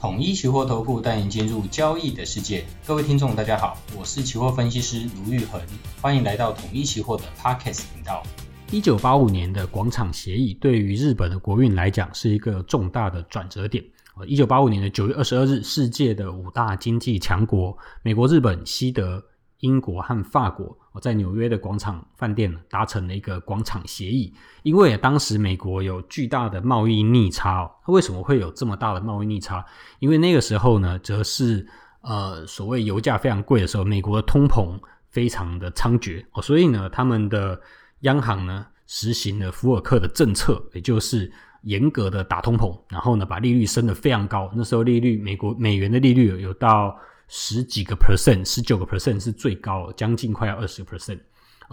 统一期货投顾带您进入交易的世界。各位听众，大家好，我是期货分析师卢玉恒，欢迎来到统一期货的 Podcast 频道。一九八五年的广场协议对于日本的国运来讲是一个重大的转折点。呃，一九八五年的九月二十二日，世界的五大经济强国——美国、日本、西德、英国和法国，在纽约的广场饭店达成了一个广场协议。因为当时美国有巨大的贸易逆差，为什么会有这么大的贸易逆差？因为那个时候呢，则是呃所谓油价非常贵的时候，美国的通膨非常的猖獗哦，所以呢，他们的央行呢实行了福尔克的政策，也就是严格的打通膨，然后呢把利率升得非常高。那时候利率，美国美元的利率有到。十几个 percent，十九个 percent 是最高，将近快要二十个 percent，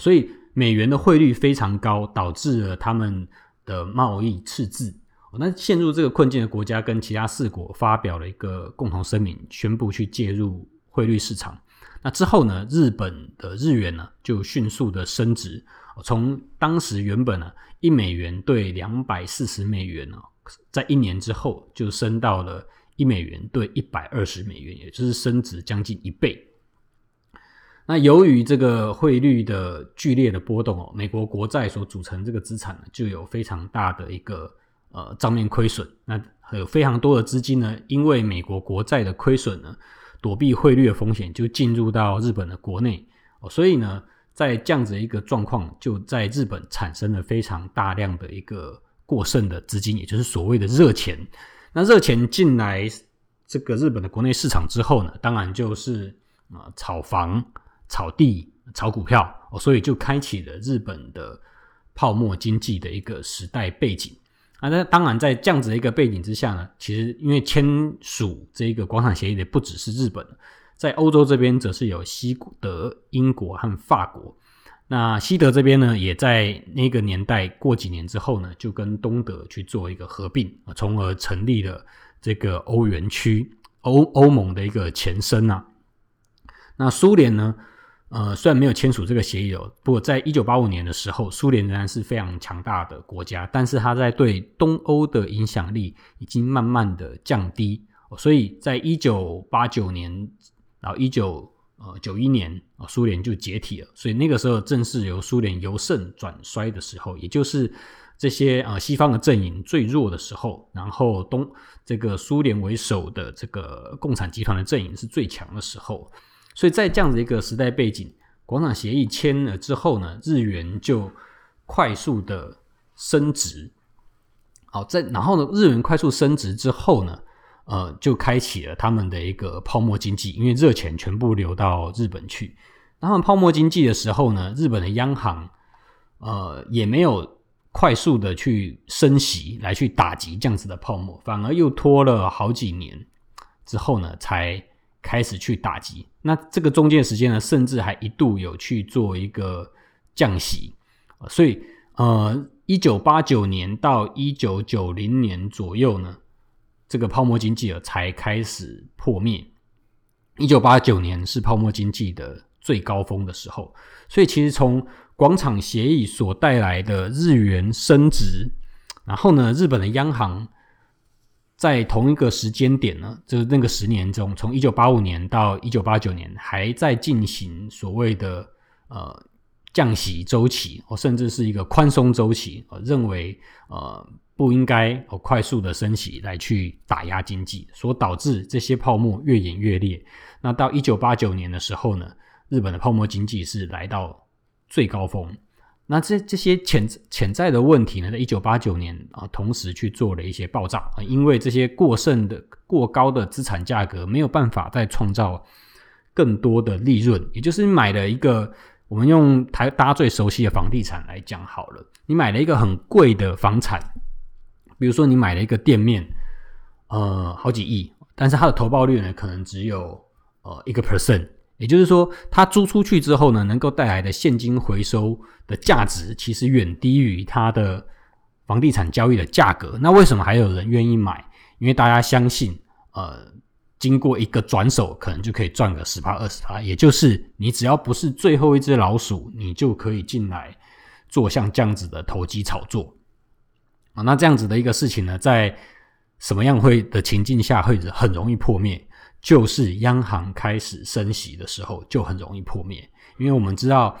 所以美元的汇率非常高，导致了他们的贸易赤字。那陷入这个困境的国家跟其他四国发表了一个共同声明，宣布去介入汇率市场。那之后呢，日本的日元呢就迅速的升值，从当时原本呢一美元兑两百四十美元呢，在一年之后就升到了。一美元兑一百二十美元，也就是升值将近一倍。那由于这个汇率的剧烈的波动哦，美国国债所组成这个资产呢，就有非常大的一个呃账面亏损。那有非常多的资金呢，因为美国国债的亏损呢，躲避汇率的风险，就进入到日本的国内哦。所以呢，在这样子一个状况，就在日本产生了非常大量的一个过剩的资金，也就是所谓的热钱。那热钱进来这个日本的国内市场之后呢，当然就是啊炒房、炒地、炒股票哦，所以就开启了日本的泡沫经济的一个时代背景啊。那当然在这样子的一个背景之下呢，其实因为签署这一个广场协议的不只是日本，在欧洲这边则是有西德、英国和法国。那西德这边呢，也在那个年代过几年之后呢，就跟东德去做一个合并，从而成立了这个欧元区、欧欧盟的一个前身啊。那苏联呢，呃，虽然没有签署这个协议哦，不过在一九八五年的时候，苏联仍然是非常强大的国家，但是它在对东欧的影响力已经慢慢的降低，所以在一九八九年，然后一九。呃，九一年啊，苏联就解体了，所以那个时候正是由苏联由盛转衰的时候，也就是这些呃西方的阵营最弱的时候，然后东这个苏联为首的这个共产集团的阵营是最强的时候，所以在这样的一个时代背景，广场协议签了之后呢，日元就快速的升值。好，在然后呢，日元快速升值之后呢，呃，就开启了他们的一个泡沫经济，因为热钱全部流到日本去。那他们泡沫经济的时候呢，日本的央行呃也没有快速的去升息来去打击这样子的泡沫，反而又拖了好几年之后呢，才开始去打击。那这个中间时间呢，甚至还一度有去做一个降息。所以呃，一九八九年到一九九零年左右呢。这个泡沫经济才开始破灭。一九八九年是泡沫经济的最高峰的时候，所以其实从广场协议所带来的日元升值，然后呢，日本的央行在同一个时间点呢，就是那个十年中，从一九八五年到一九八九年，还在进行所谓的呃降息周期，甚至是一个宽松周期，认为呃。不应该哦快速的升息来去打压经济，所导致这些泡沫越演越烈。那到一九八九年的时候呢，日本的泡沫经济是来到最高峰。那这这些潜潜在的问题呢，在一九八九年啊，同时去做了一些爆炸啊，因为这些过剩的过高的资产价格没有办法再创造更多的利润，也就是你买了一个，我们用台大家最熟悉的房地产来讲好了，你买了一个很贵的房产。比如说，你买了一个店面，呃，好几亿，但是它的投报率呢，可能只有呃一个 percent。也就是说，它租出去之后呢，能够带来的现金回收的价值，其实远低于它的房地产交易的价格。那为什么还有人愿意买？因为大家相信，呃，经过一个转手，可能就可以赚个十趴二十趴。也就是你只要不是最后一只老鼠，你就可以进来做像这样子的投机炒作。啊，那这样子的一个事情呢，在什么样会的情境下会很容易破灭？就是央行开始升息的时候就很容易破灭，因为我们知道，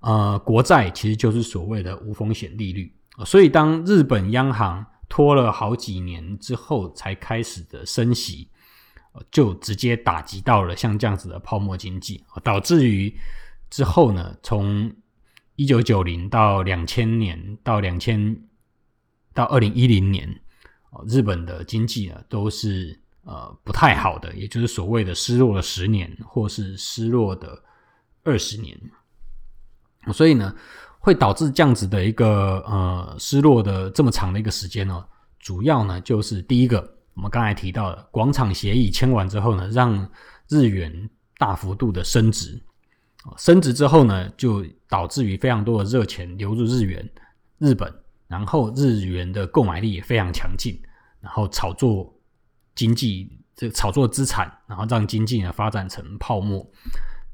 呃，国债其实就是所谓的无风险利率，所以当日本央行拖了好几年之后才开始的升息，就直接打击到了像这样子的泡沫经济，导致于之后呢，从一九九零到两千年到两千到二零一零年，日本的经济呢都是呃不太好的，也就是所谓的失落了十年，或是失落的二十年，所以呢，会导致这样子的一个呃失落的这么长的一个时间呢，主要呢就是第一个，我们刚才提到的广场协议签完之后呢，让日元大幅度的升值。升值之后呢，就导致于非常多的热钱流入日元、日本，然后日元的购买力也非常强劲，然后炒作经济，这个炒作资产，然后让经济呢发展成泡沫。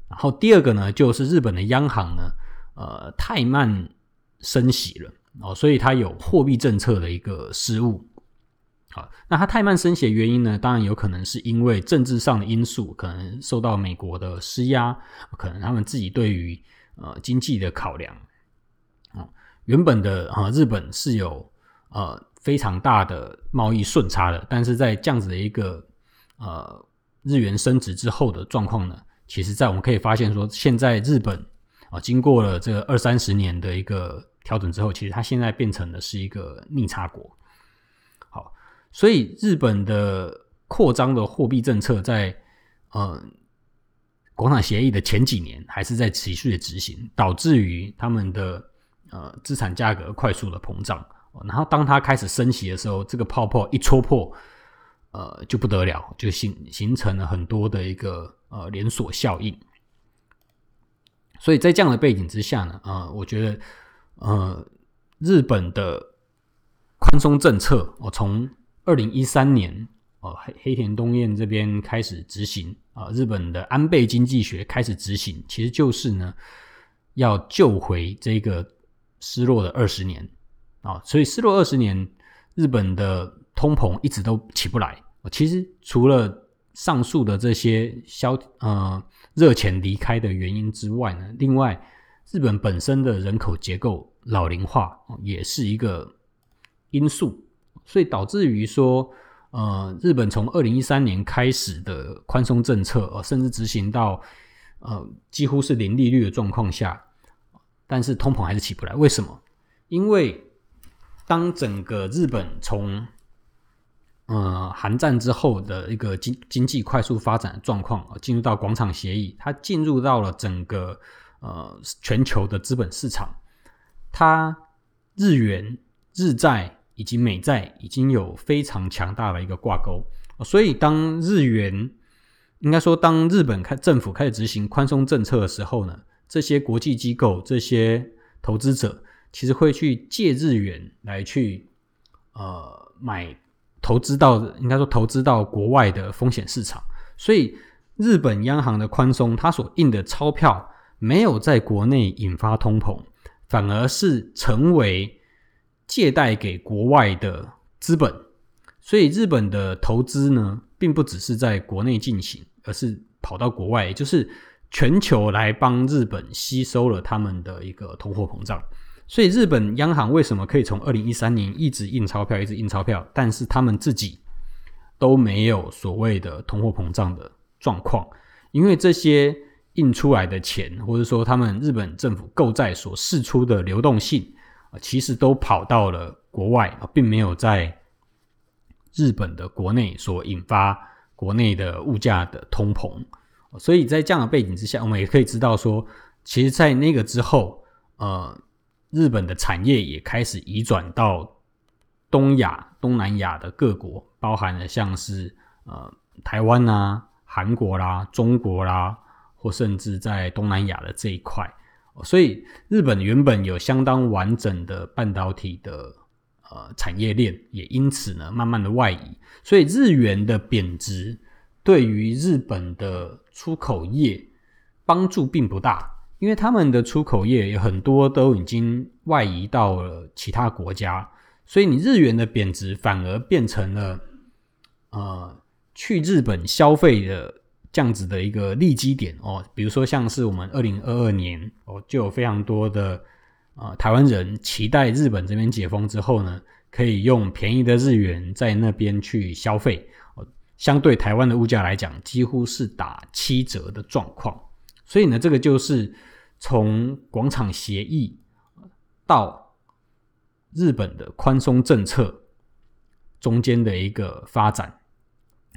然后第二个呢，就是日本的央行呢，呃，太慢升息了哦，所以它有货币政策的一个失误。好，那它太慢升息的原因呢？当然有可能是因为政治上的因素，可能受到美国的施压，可能他们自己对于呃经济的考量。原本的啊，日本是有呃非常大的贸易顺差的，但是在这样子的一个呃日元升值之后的状况呢，其实在我们可以发现说，现在日本啊，经过了这二三十年的一个调整之后，其实它现在变成的是一个逆差国。好所以，日本的扩张的货币政策在呃广场协议的前几年还是在持续的执行，导致于他们的呃资产价格快速的膨胀。然后，当它开始升息的时候，这个泡泡一戳破，呃就不得了，就形形成了很多的一个呃连锁效应。所以在这样的背景之下呢，呃，我觉得呃日本的宽松政策，我从二零一三年，哦，黑黑田东彦这边开始执行啊，日本的安倍经济学开始执行，其实就是呢，要救回这个失落的二十年啊，所以失落二十年，日本的通膨一直都起不来。其实除了上述的这些消呃热钱离开的原因之外呢，另外日本本身的人口结构老龄化也是一个因素。所以导致于说，呃，日本从二零一三年开始的宽松政策，呃，甚至执行到呃几乎是零利率的状况下，但是通膨还是起不来。为什么？因为当整个日本从呃韩战之后的一个经经济快速发展的状况，进入到广场协议，它进入到了整个呃全球的资本市场，它日元、日债。以及美债已经有非常强大的一个挂钩，所以当日元应该说，当日本开政府开始执行宽松政策的时候呢，这些国际机构、这些投资者其实会去借日元来去呃买投资到应该说投资到国外的风险市场，所以日本央行的宽松，它所印的钞票没有在国内引发通膨，反而是成为。借贷给国外的资本，所以日本的投资呢，并不只是在国内进行，而是跑到国外，就是全球来帮日本吸收了他们的一个通货膨胀。所以日本央行为什么可以从二零一三年一直印钞票，一直印钞票，但是他们自己都没有所谓的通货膨胀的状况？因为这些印出来的钱，或者说他们日本政府购债所释出的流动性。其实都跑到了国外，并没有在日本的国内所引发国内的物价的通膨，所以在这样的背景之下，我们也可以知道说，其实，在那个之后，呃，日本的产业也开始移转到东亚、东南亚的各国，包含了像是呃台湾啊、韩国啦、中国啦，或甚至在东南亚的这一块。所以，日本原本有相当完整的半导体的呃产业链，也因此呢，慢慢的外移。所以，日元的贬值对于日本的出口业帮助并不大，因为他们的出口业有很多都已经外移到了其他国家，所以你日元的贬值反而变成了呃去日本消费的这样子的一个利基点哦，比如说像是我们二零二二年哦，就有非常多的呃台湾人期待日本这边解封之后呢，可以用便宜的日元在那边去消费哦，相对台湾的物价来讲，几乎是打七折的状况。所以呢，这个就是从广场协议到日本的宽松政策中间的一个发展。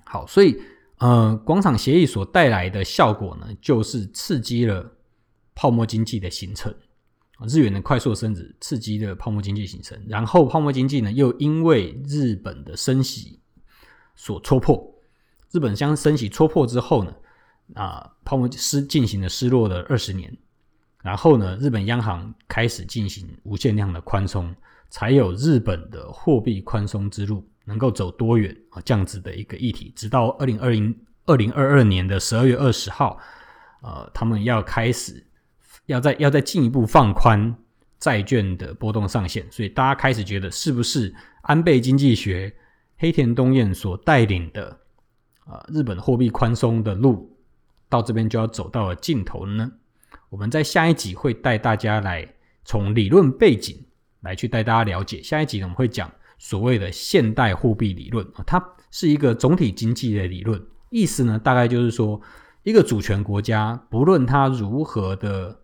好，所以呃，广场协议所带来的效果呢，就是刺激了泡沫经济的形成，日元的快速升值刺激了泡沫经济形成，然后泡沫经济呢，又因为日本的升息所戳破，日本将升息戳破之后呢，啊，泡沫失进行了失落的二十年，然后呢，日本央行开始进行无限量的宽松，才有日本的货币宽松之路能够走多远啊？这样子的一个议题，直到二零二零二零二二年的十二月二十号，呃，他们要开始要再要再进一步放宽债券的波动上限，所以大家开始觉得，是不是安倍经济学黑田东彦所带领的啊、日本货币宽松的路？到这边就要走到了尽头呢。我们在下一集会带大家来从理论背景来去带大家了解。下一集呢，我们会讲所谓的现代货币理论啊，它是一个总体经济的理论。意思呢，大概就是说，一个主权国家不论它如何的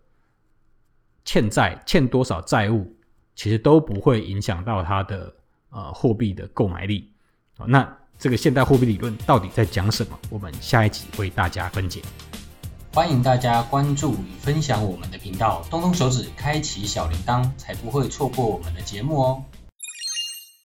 欠债，欠多少债务，其实都不会影响到它的呃货币的购买力。那这个现代货币理论到底在讲什么？我们下一集为大家分解。欢迎大家关注与分享我们的频道，动动手指开启小铃铛，才不会错过我们的节目哦。